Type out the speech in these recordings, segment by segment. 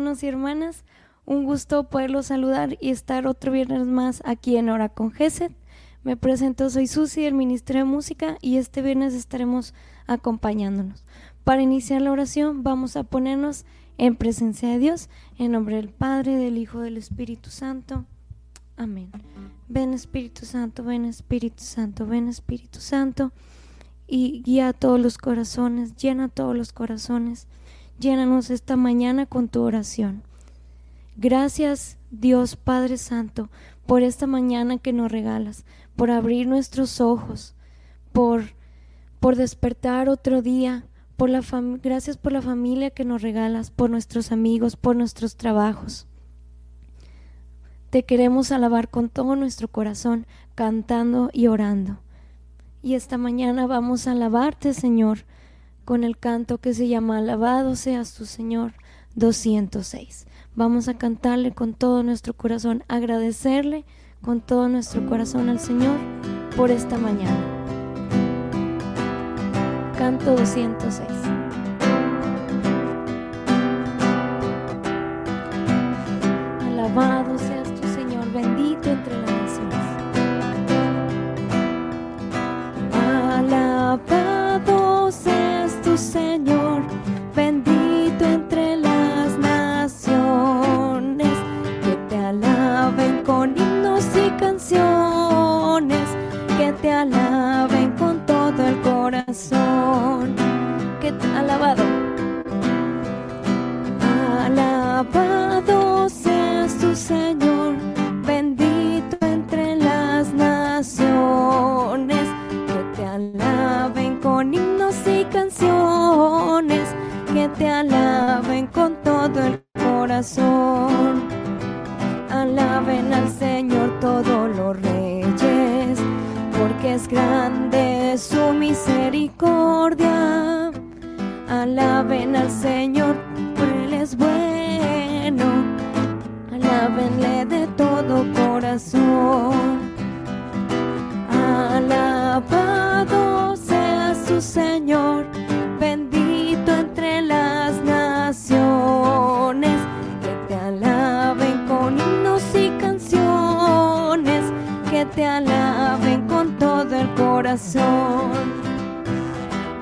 hermanos y hermanas. Un gusto poderlos saludar y estar otro viernes más aquí en Hora con Gesed. Me presento, soy Susi del Ministerio de Música y este viernes estaremos acompañándonos. Para iniciar la oración vamos a ponernos en presencia de Dios, en nombre del Padre, del Hijo, del Espíritu Santo. Amén. Ven Espíritu Santo, ven Espíritu Santo, ven Espíritu Santo y guía a todos los corazones, llena todos los corazones. Llénanos esta mañana con tu oración. Gracias Dios Padre Santo por esta mañana que nos regalas, por abrir nuestros ojos, por, por despertar otro día, por la gracias por la familia que nos regalas, por nuestros amigos, por nuestros trabajos. Te queremos alabar con todo nuestro corazón, cantando y orando. Y esta mañana vamos a alabarte, Señor, con el canto que se llama Alabado seas tu Señor 206. Vamos a cantarle con todo nuestro corazón, agradecerle con todo nuestro corazón al Señor por esta mañana. Canto 206. Alaben con todo el corazón, que. Alabado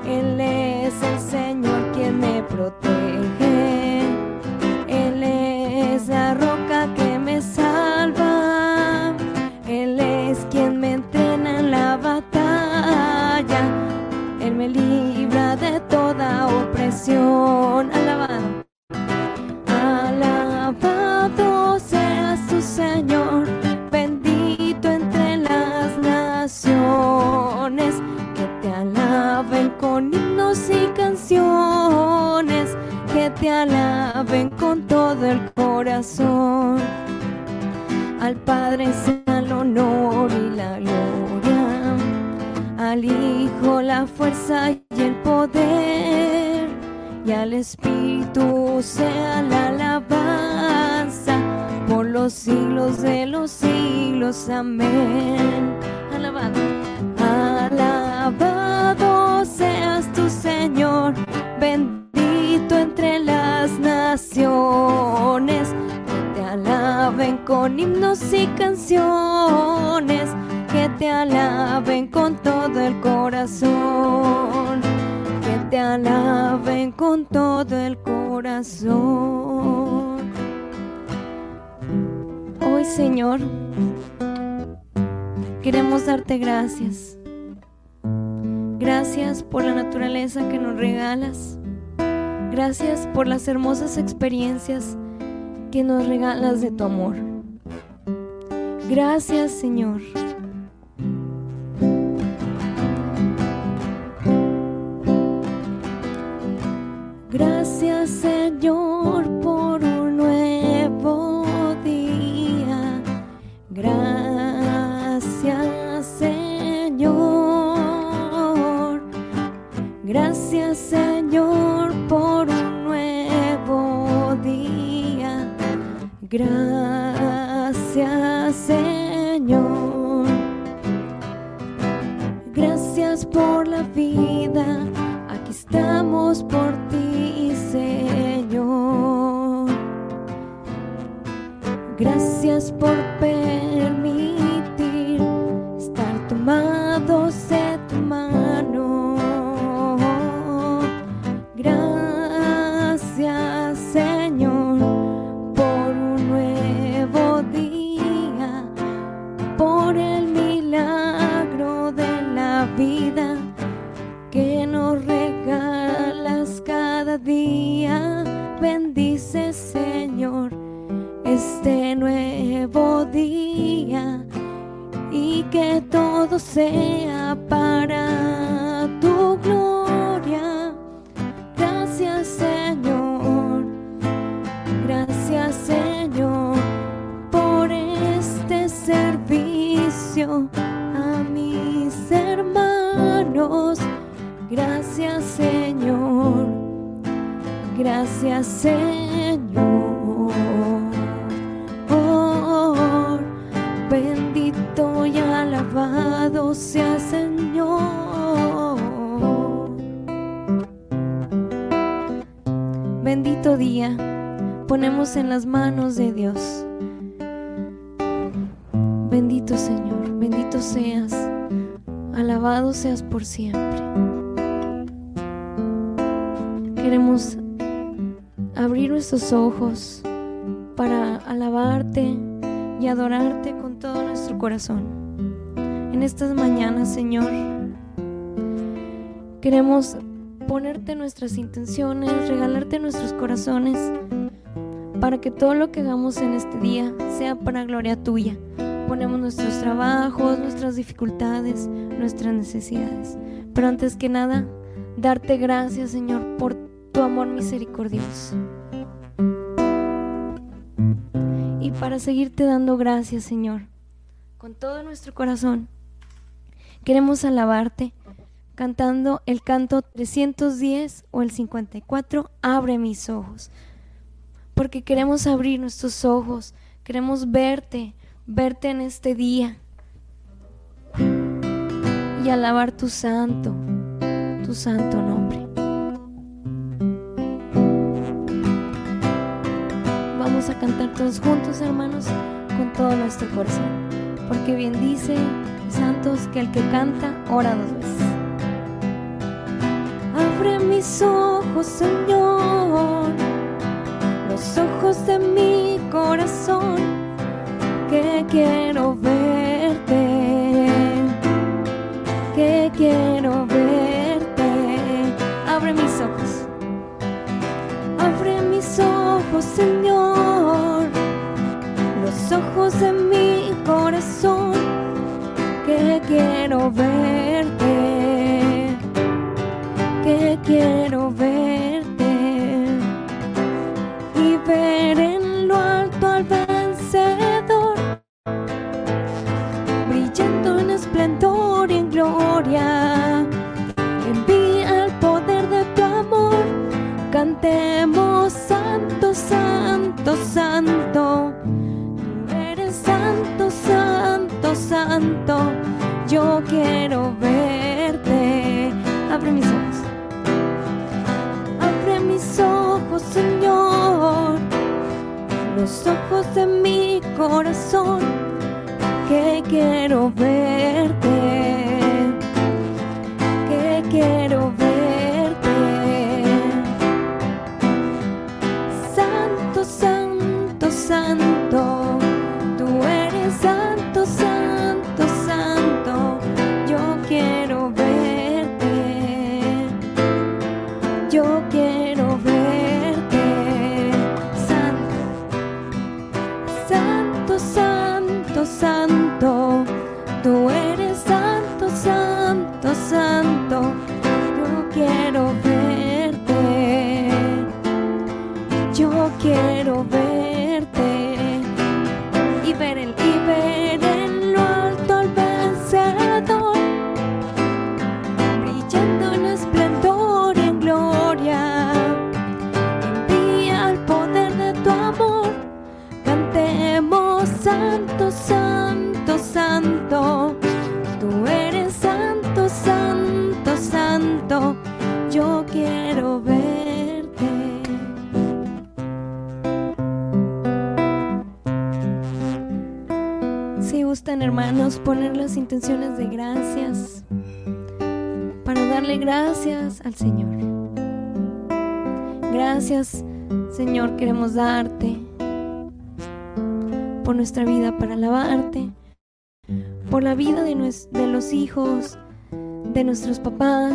Él es el Señor quien me protege, Él es la roca que me salva, Él es quien me entrena en la batalla, Él me libra de toda opresión. Al Padre sea el honor y la gloria, al Hijo la fuerza y el poder, y al Espíritu sea la alabanza por los siglos de los siglos. Amén. Alabado. Alabado con himnos y canciones, que te alaben con todo el corazón, que te alaben con todo el corazón. Hoy, Señor, queremos darte gracias. Gracias por la naturaleza que nos regalas. Gracias por las hermosas experiencias que nos regalas de tu amor. Gracias, Señor. Gracias, Señor, por un nuevo día. Gracias, Señor. Gracias, Señor, por un nuevo día. Gracias, para tu gloria. Gracias Señor, gracias Señor por este servicio a mis hermanos. Gracias Señor, gracias Señor. Alabado sea Señor. Bendito día ponemos en las manos de Dios. Bendito Señor, bendito seas, alabado seas por siempre. Queremos abrir nuestros ojos para alabarte y adorarte con todo nuestro corazón en estas mañanas, Señor. Queremos ponerte nuestras intenciones, regalarte nuestros corazones, para que todo lo que hagamos en este día sea para gloria tuya. Ponemos nuestros trabajos, nuestras dificultades, nuestras necesidades. Pero antes que nada, darte gracias, Señor, por tu amor misericordioso. Y para seguirte dando gracias, Señor, con todo nuestro corazón Queremos alabarte cantando el canto 310 o el 54, Abre mis ojos. Porque queremos abrir nuestros ojos, queremos verte, verte en este día y alabar tu santo, tu santo nombre. Vamos a cantar todos juntos, hermanos, con todo nuestro corazón. Porque bien dice santos que el que canta ora dos veces. Abre mis ojos, Señor, los ojos de mi corazón, que quiero verte, que quiero verte. Abre mis ojos, abre mis ojos, Señor, los ojos de mi corazón quiero verte, que quiero yo quiero verte. Abre mis ojos. Abre mis ojos, Señor. Los ojos de mi corazón. Que quiero verte. Que quiero verte. Poner gracias al Señor. Gracias, Señor, queremos darte por nuestra vida para alabarte, por la vida de, los hijos, de nuestros papás,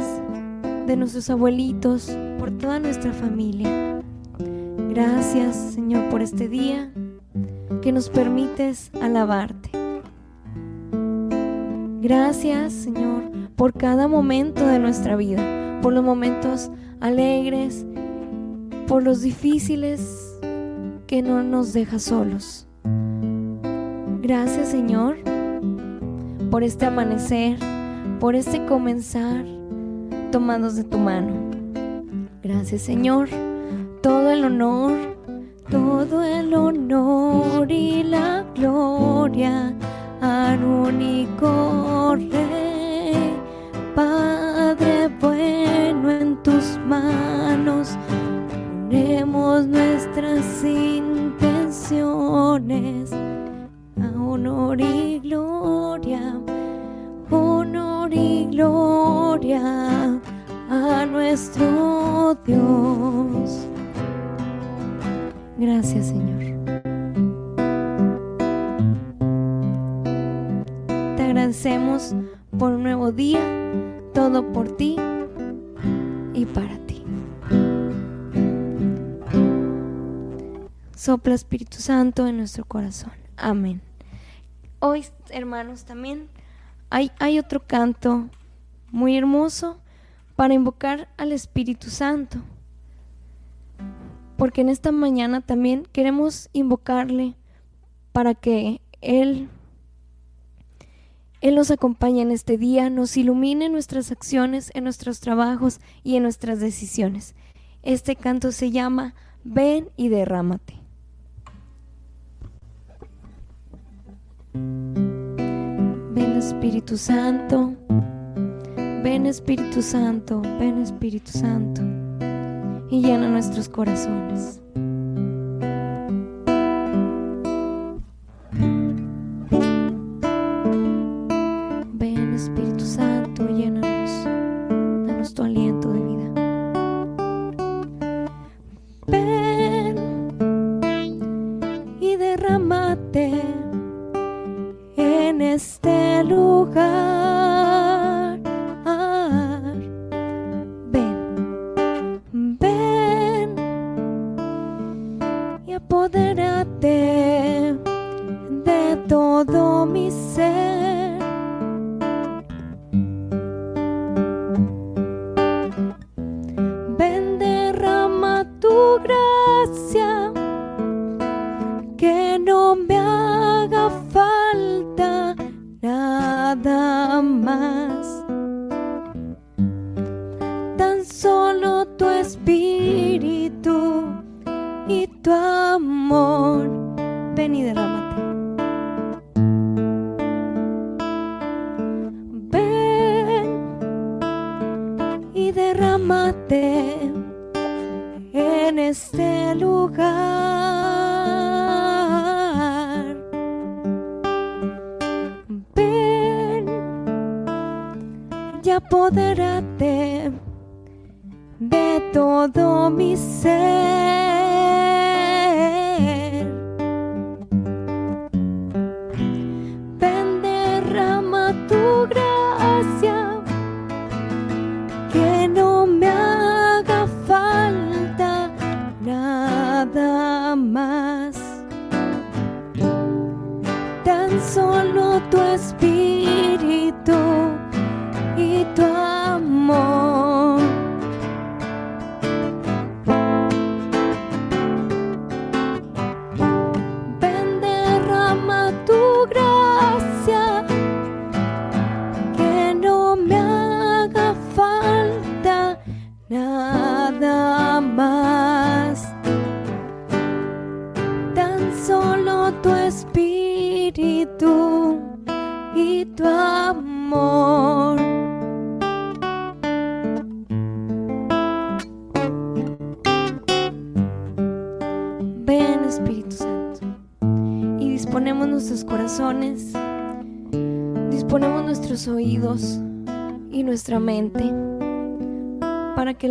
de nuestros abuelitos, por toda nuestra familia. Gracias, Señor, por este día que nos permites alabarte. Gracias, Señor, por cada momento de nuestra vida, por los momentos alegres, por los difíciles que no nos deja solos. Gracias, Señor, por este amanecer, por este comenzar tomados de tu mano. Gracias, Señor, todo el honor, todo el honor y la gloria al único Rey, nuestras intenciones a honor y gloria, honor y gloria a nuestro Dios. Gracias Señor. agradecemos por un nuevo día, todo por ti y para ti. Sopla Espíritu Santo en nuestro corazón. Amén. Hoy, hermanos, también hay, hay otro canto muy hermoso para invocar al Espíritu Santo. Porque en esta mañana también queremos invocarle para que Él él nos acompaña en este día, nos ilumine en nuestras acciones, en nuestros trabajos y en nuestras decisiones. Este canto se llama Ven y derrámate. Ven Espíritu Santo, ven Espíritu Santo, ven Espíritu Santo. Y llena nuestros corazones. Nuestra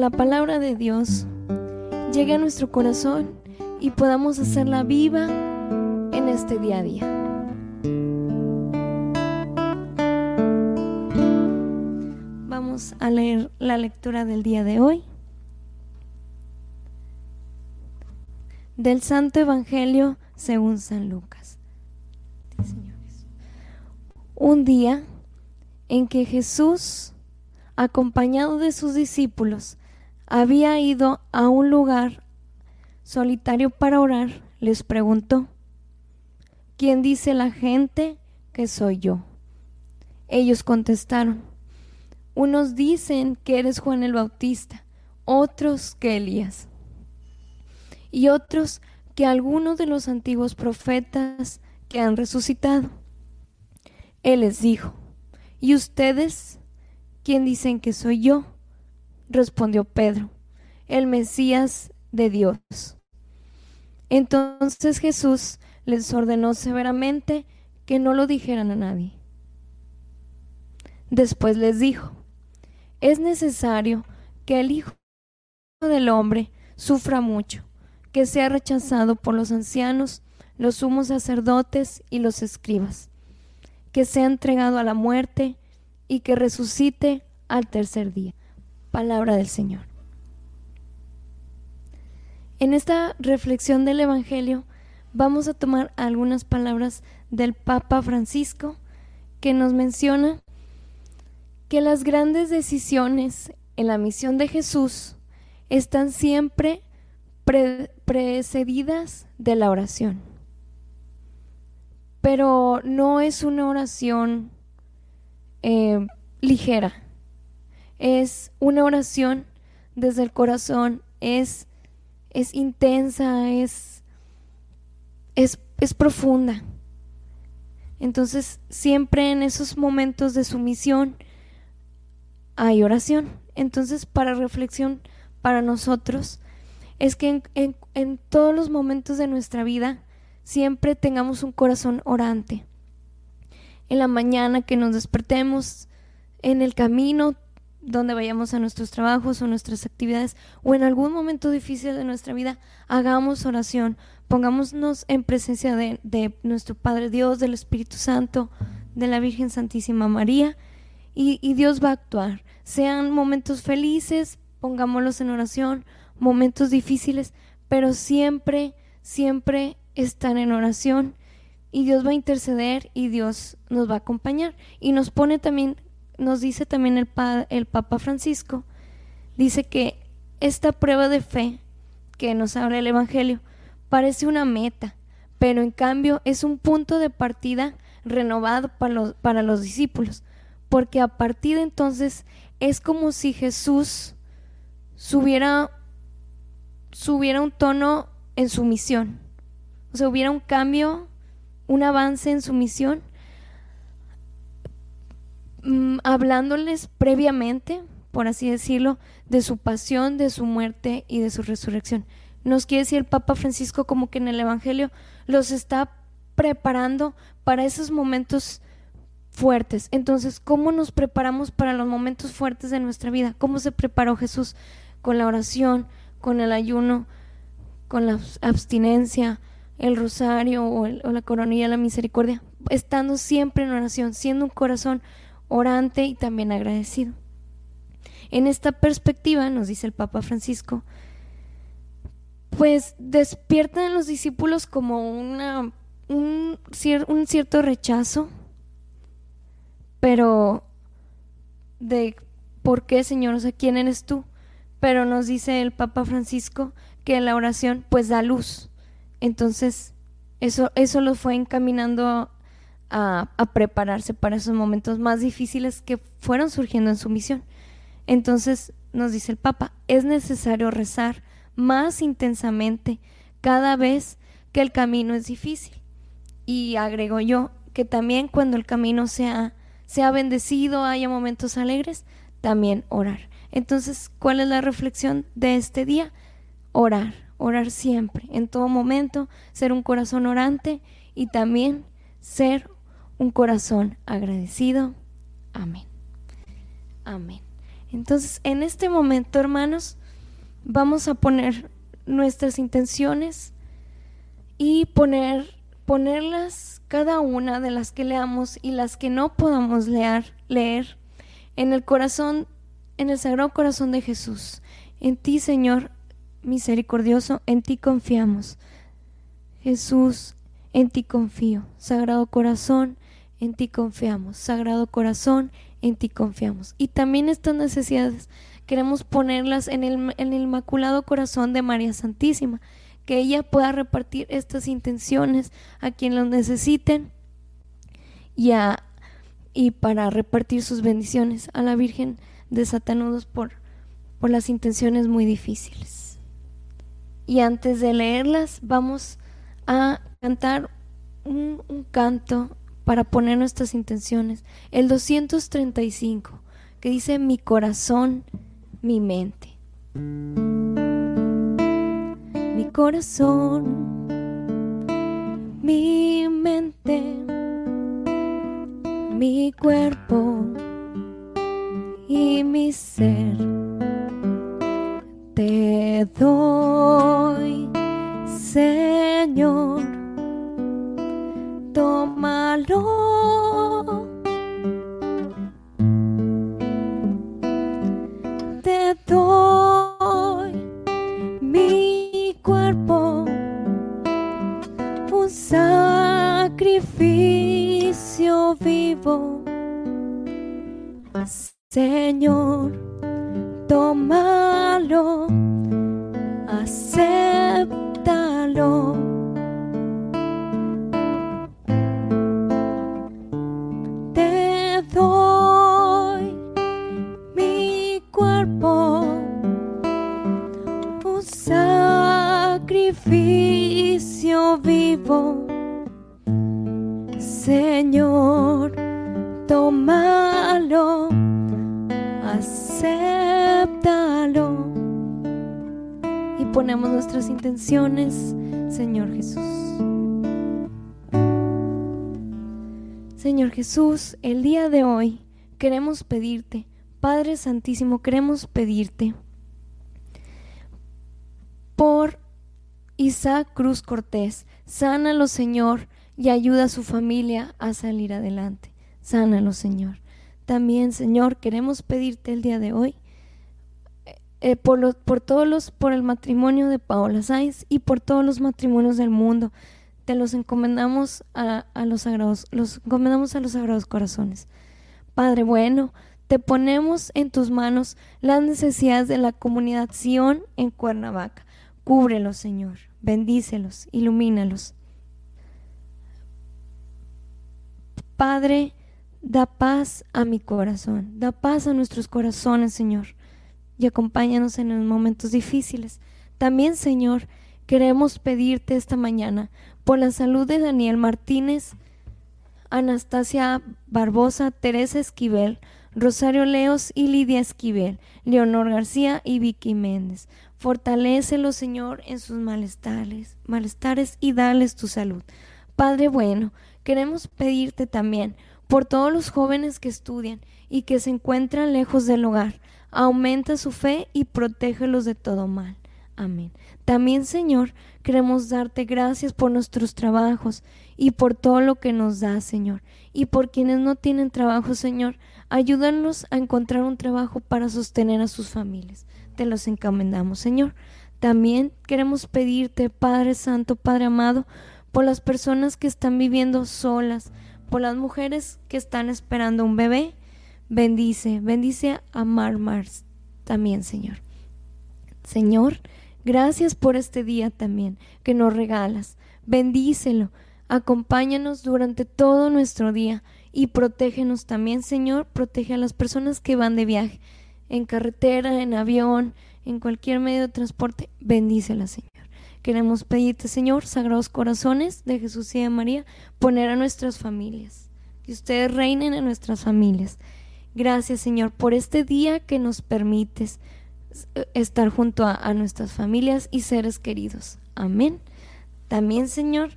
la palabra de Dios llegue a nuestro corazón y podamos hacerla viva en este día a día. Vamos a leer la lectura del día de hoy. Del Santo Evangelio según San Lucas. Un día en que Jesús, acompañado de sus discípulos, había ido a un lugar solitario para orar, les preguntó, ¿quién dice la gente que soy yo? Ellos contestaron, unos dicen que eres Juan el Bautista, otros que Elías, y otros que algunos de los antiguos profetas que han resucitado. Él les dijo, ¿y ustedes quién dicen que soy yo? Respondió Pedro, el Mesías de Dios. Entonces Jesús les ordenó severamente que no lo dijeran a nadie. Después les dijo, es necesario que el Hijo del Hombre sufra mucho, que sea rechazado por los ancianos, los sumos sacerdotes y los escribas, que sea entregado a la muerte y que resucite al tercer día. Palabra del Señor. En esta reflexión del Evangelio vamos a tomar algunas palabras del Papa Francisco que nos menciona que las grandes decisiones en la misión de Jesús están siempre precedidas de la oración. Pero no es una oración eh, ligera, es una oración desde el corazón, es, es intensa, es, es, es profunda. Entonces, siempre en esos momentos de sumisión hay oración. Entonces, para reflexión, para nosotros, es que en, en, todos los momentos de nuestra vida siempre tengamos un corazón orante. En la mañana que nos despertemos, en el camino donde vayamos a nuestros trabajos o nuestras actividades o en algún momento difícil de nuestra vida, hagamos oración, pongámonos en presencia de, de nuestro Padre Dios, del Espíritu Santo, de la Virgen Santísima María y, y Dios va a actuar. Sean momentos felices, pongámoslos en oración, momentos difíciles, pero siempre, siempre están en oración y Dios va a interceder y Dios nos va a acompañar. Y nos pone también, nos dice también el, el Papa Francisco, dice que esta prueba de fe que nos habla el Evangelio parece una meta, pero en cambio es un punto de partida renovado para los, para los discípulos, porque a partir de entonces es como si Jesús subiera subiera un tono en su misión. O sea, hubiera un cambio, un avance en su misión, mm, hablándoles previamente, por así decirlo, de su pasión, de su muerte y de su resurrección. Nos quiere decir el Papa Francisco como que en el Evangelio los está preparando para esos momentos fuertes. Entonces, ¿cómo nos preparamos para los momentos fuertes de nuestra vida? ¿Cómo se preparó Jesús? Con la oración, con el ayuno, con la abstinencia, el rosario o, la coronilla de la misericordia, estando siempre en oración, siendo un corazón orante y también agradecido. En esta perspectiva, nos dice el Papa Francisco, pues despiertan en los discípulos como una, un, cierto rechazo, pero de por qué, Señor, o sea, ¿quién eres tú? pero nos dice el Papa Francisco que la oración pues da luz. Entonces, eso, eso lo fue encaminando a, prepararse para esos momentos más difíciles que fueron surgiendo en su misión. Entonces, nos dice el Papa, es necesario rezar más intensamente cada vez que el camino es difícil. Y agrego yo que también cuando el camino sea, sea bendecido, haya momentos alegres, también orar. Entonces, ¿cuál es la reflexión de este día? Orar, orar siempre, en todo momento, ser un corazón orante y también ser un corazón agradecido. Amén. Amén. Entonces, en este momento, hermanos, vamos a poner nuestras intenciones y poner ponerlas cada una de las que leamos y las que no podamos leer, leer en el corazón en el Sagrado Corazón de Jesús. En ti, Señor misericordioso, en ti confiamos. Jesús, en ti confío. Sagrado Corazón, en ti confiamos. Sagrado Corazón, en ti confiamos. Y también estas necesidades queremos ponerlas en el, en el Inmaculado Corazón de María Santísima, que ella pueda repartir estas intenciones a quien los necesiten y, y para repartir sus bendiciones a la Virgen de Satanudos por, por las intenciones muy difíciles. Y antes de leerlas, vamos a cantar un, un canto para poner nuestras intenciones. El 235, que dice mi corazón, mi mente. Mi corazón, mi mente, mi cuerpo y mi ser. Te doy, Señor Hello. Señor Jesús. Señor Jesús, el día de hoy queremos pedirte, Padre Santísimo, queremos pedirte por Isaac Cruz Cortés, sánalo Señor y ayuda a su familia a salir adelante. Sánalo Señor. También Señor queremos pedirte el día de hoy eh, por, por todos los, por el matrimonio de Paola Sáenz y por todos los matrimonios del mundo. Te los encomendamos a, a los sagrados, los encomendamos a los sagrados corazones. Padre bueno, te ponemos en tus manos las necesidades de la comunidad Sion en Cuernavaca. Cúbrelos, Señor, bendícelos, ilumínalos. Padre, da paz a mi corazón, da paz a nuestros corazones, Señor, y acompáñanos en los momentos difíciles. También, Señor, queremos pedirte esta mañana por la salud de Daniel Martínez, Anastasia Barbosa, Teresa Esquivel, Rosario Leos y Lidia Esquivel, Leonor García y Vicky Méndez. Fortalécelo, Señor, en sus malestares, malestares y dales tu salud. Padre bueno, queremos pedirte también por todos los jóvenes que estudian y que se encuentran lejos del hogar. Aumenta su fe y protégelos de todo mal. Amén. También, Señor, queremos darte gracias por nuestros trabajos y por todo lo que nos da, Señor. Y por quienes no tienen trabajo, Señor, ayúdanos a encontrar un trabajo para sostener a sus familias. Te los encomendamos, Señor. También queremos pedirte, Padre Santo, Padre amado, por las personas que están viviendo solas, por las mujeres que están esperando un bebé. Bendice, bendice a Marmars también, Señor. Señor, gracias por este día también que nos regalas. Bendícelo, acompáñanos durante todo nuestro día y protégenos también, Señor, protege a las personas que van de viaje, en carretera, en avión, en cualquier medio de transporte, bendícela, Señor. Queremos pedirte, Señor, sagrados corazones de Jesús y de María, poner a nuestras familias, que ustedes reinen en nuestras familias. Gracias, Señor, por este día que nos permites eh, estar junto a, a nuestras familias y seres queridos. Amén. También, Señor,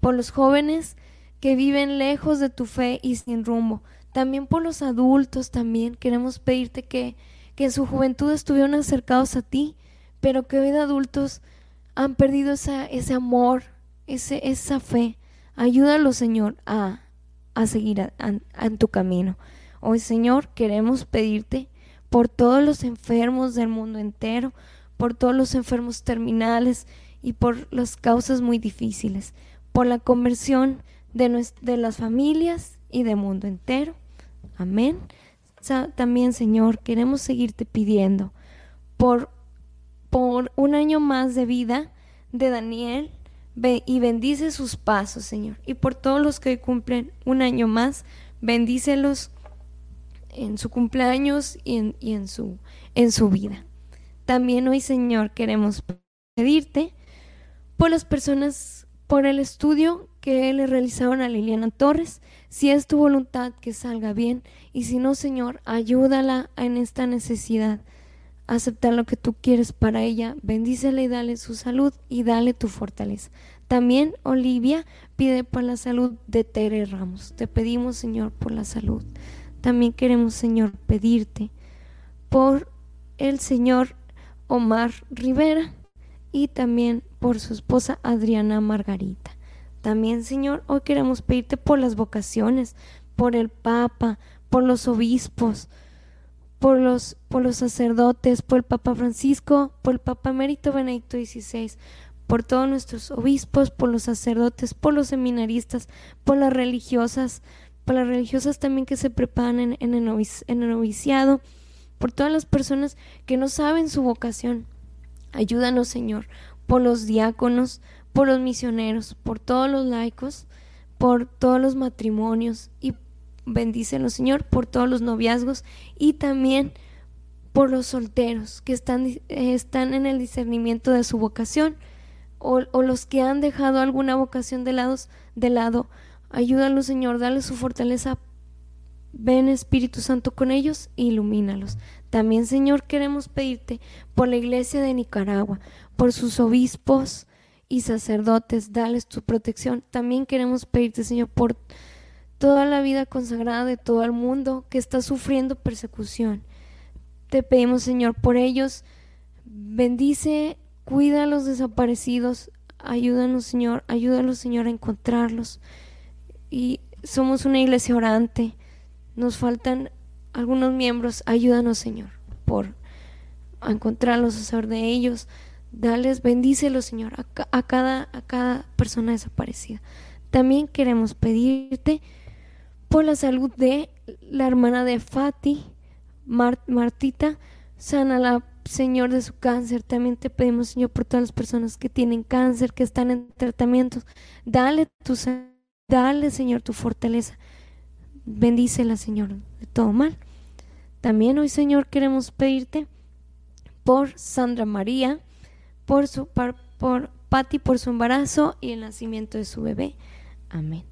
por los jóvenes que viven lejos de tu fe y sin rumbo. También por los adultos también queremos pedirte que, que en su juventud estuvieron acercados a ti, pero que hoy de adultos han perdido ese amor, ese, esa fe. Ayúdalo, Señor, a, a seguir en tu camino. Hoy, Señor, queremos pedirte por todos los enfermos del mundo entero, por todos los enfermos terminales y por las causas muy difíciles, por la conversión de, las familias y del mundo entero. Amén. También, Señor, queremos seguirte pidiendo por, por un año más de vida de Daniel y bendice sus pasos, Señor. Y por todos los que cumplen un año más, bendícelos en su cumpleaños y en, y en, su, en su vida. También hoy, Señor, queremos pedirte por las personas, por el estudio que le realizaron a Liliana Torres, si es tu voluntad que salga bien y si no, Señor, ayúdala en esta necesidad. Aceptar lo que tú quieres para ella, bendícela y dale su salud y dale tu fortaleza. También Olivia pide por la salud de Tere Ramos. Te pedimos, Señor, por la salud. También queremos, Señor, pedirte por el Señor Omar Rivera y también por su esposa Adriana Margarita. También, Señor, hoy queremos pedirte por las vocaciones, por el Papa, por los obispos, por los, por los sacerdotes, por el Papa Francisco, por el Papa Emérito Benedicto XVI, por todos nuestros obispos, por los sacerdotes, por los seminaristas, por las religiosas, las religiosas también que se preparan en, el, noviciado, por todas las personas que no saben su vocación. Ayúdanos, Señor, por los diáconos, por los misioneros, por todos los laicos, por todos los matrimonios y bendícenos, Señor, por todos los noviazgos y también por los solteros que están, están en el discernimiento de su vocación o, los que han dejado alguna vocación de, lados, de lado. Ayúdalos, Señor, dale su fortaleza. Ven Espíritu Santo con ellos e ilumínalos. También, Señor, queremos pedirte por la iglesia de Nicaragua, por sus obispos, y sacerdotes, dales tu protección. También queremos pedirte, Señor, por toda la vida consagrada de todo el mundo que está sufriendo persecución. Te pedimos, Señor, por ellos. Bendice, cuida a los desaparecidos. Ayúdanos, Señor, ayúdanos, Señor, a encontrarlos. Y somos una iglesia orante. Nos faltan algunos miembros. Ayúdanos, Señor, por encontrarlos, a saber de ellos. Dales, bendícelos, Señor, a, cada, a cada persona desaparecida. También queremos pedirte por la salud de la hermana de Fati, Martita, sana la Señor de su cáncer. También te pedimos, Señor, por todas las personas que tienen cáncer, que están en tratamientos. Dale tu dale, Señor, tu fortaleza. Bendícela, Señor, de todo mal. También hoy, Señor, queremos pedirte por Sandra María, por su por, por Patty por su embarazo y el nacimiento de su bebé. Amén.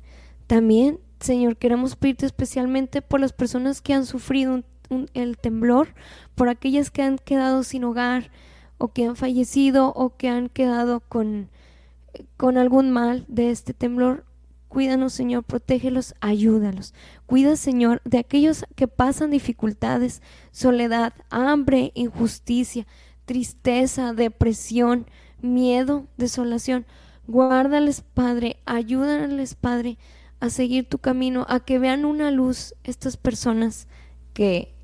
También, Señor, queremos pedirte especialmente por las personas que han sufrido el temblor, por aquellas que han quedado sin hogar o que han fallecido o que han quedado con, con algún mal de este temblor. Cuídanos, Señor, protégelos, ayúdalos. Cuida, Señor, de aquellos que pasan dificultades, soledad, hambre, injusticia tristeza, depresión, miedo, desolación. Guárdales, Padre, ayúdales, Padre, a seguir tu camino, a que vean una luz estas personas que,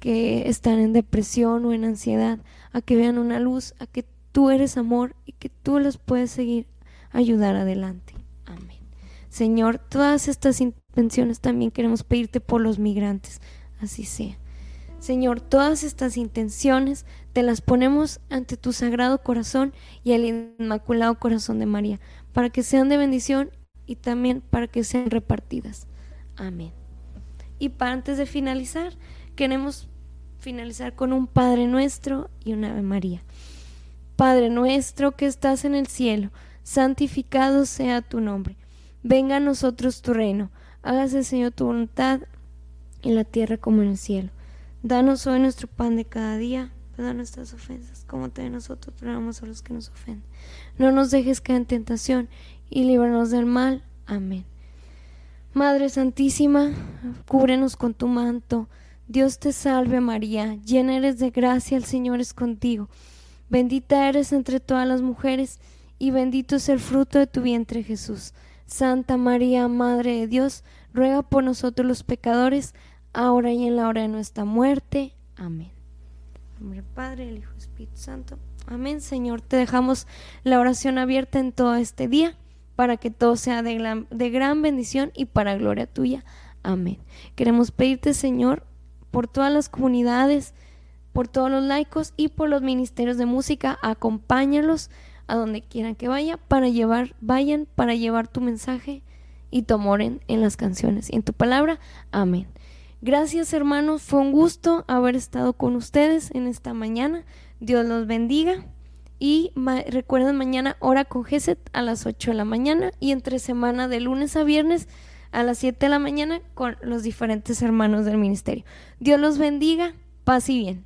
que están en depresión o en ansiedad, a que vean una luz, a que tú eres amor y que tú les puedes seguir, ayudar adelante. Señor, todas estas intenciones también queremos pedirte por los migrantes, así sea. Señor, todas estas intenciones te las ponemos ante tu sagrado corazón y el inmaculado corazón de María, para que sean de bendición y también para que sean repartidas. Amén. Y para antes de finalizar, queremos finalizar con un Padre nuestro y una Ave María. Padre nuestro que estás en el cielo, santificado sea tu nombre. Venga a nosotros tu reino. Hágase, Señor, tu voluntad en la tierra como en el cielo. Danos hoy nuestro pan de cada día. Perdona nuestras ofensas, como también nosotros perdonamos a los que nos ofenden. No nos dejes caer en tentación y líbranos del mal. Amén. Madre Santísima, cúbrenos con tu manto. Dios te salve María, llena eres de gracia, el Señor es contigo. Bendita eres entre todas las mujeres y bendito es el fruto de tu vientre Jesús. Santa María, Madre de Dios, ruega por nosotros los pecadores, ahora y en la hora de nuestra muerte. Amén. Nombre Padre, el Hijo Espíritu Santo. Amén, Señor. Te dejamos la oración abierta en todo este día para que todo sea de gran bendición y para gloria tuya. Amén. Queremos pedirte, Señor, por todas las comunidades, por todos los laicos y por los ministerios de música, acompáñalos a donde quieran que vaya para llevar, vayan para llevar tu mensaje y tu amor en, las canciones y en tu palabra. Amén. Gracias hermanos, fue un gusto haber estado con ustedes en esta mañana. Dios los bendiga. Y recuerden mañana hora con Geset a las 8 de la mañana y entre semana de lunes a viernes a las 7 de la mañana con los diferentes hermanos del ministerio. Dios los bendiga, paz y bien.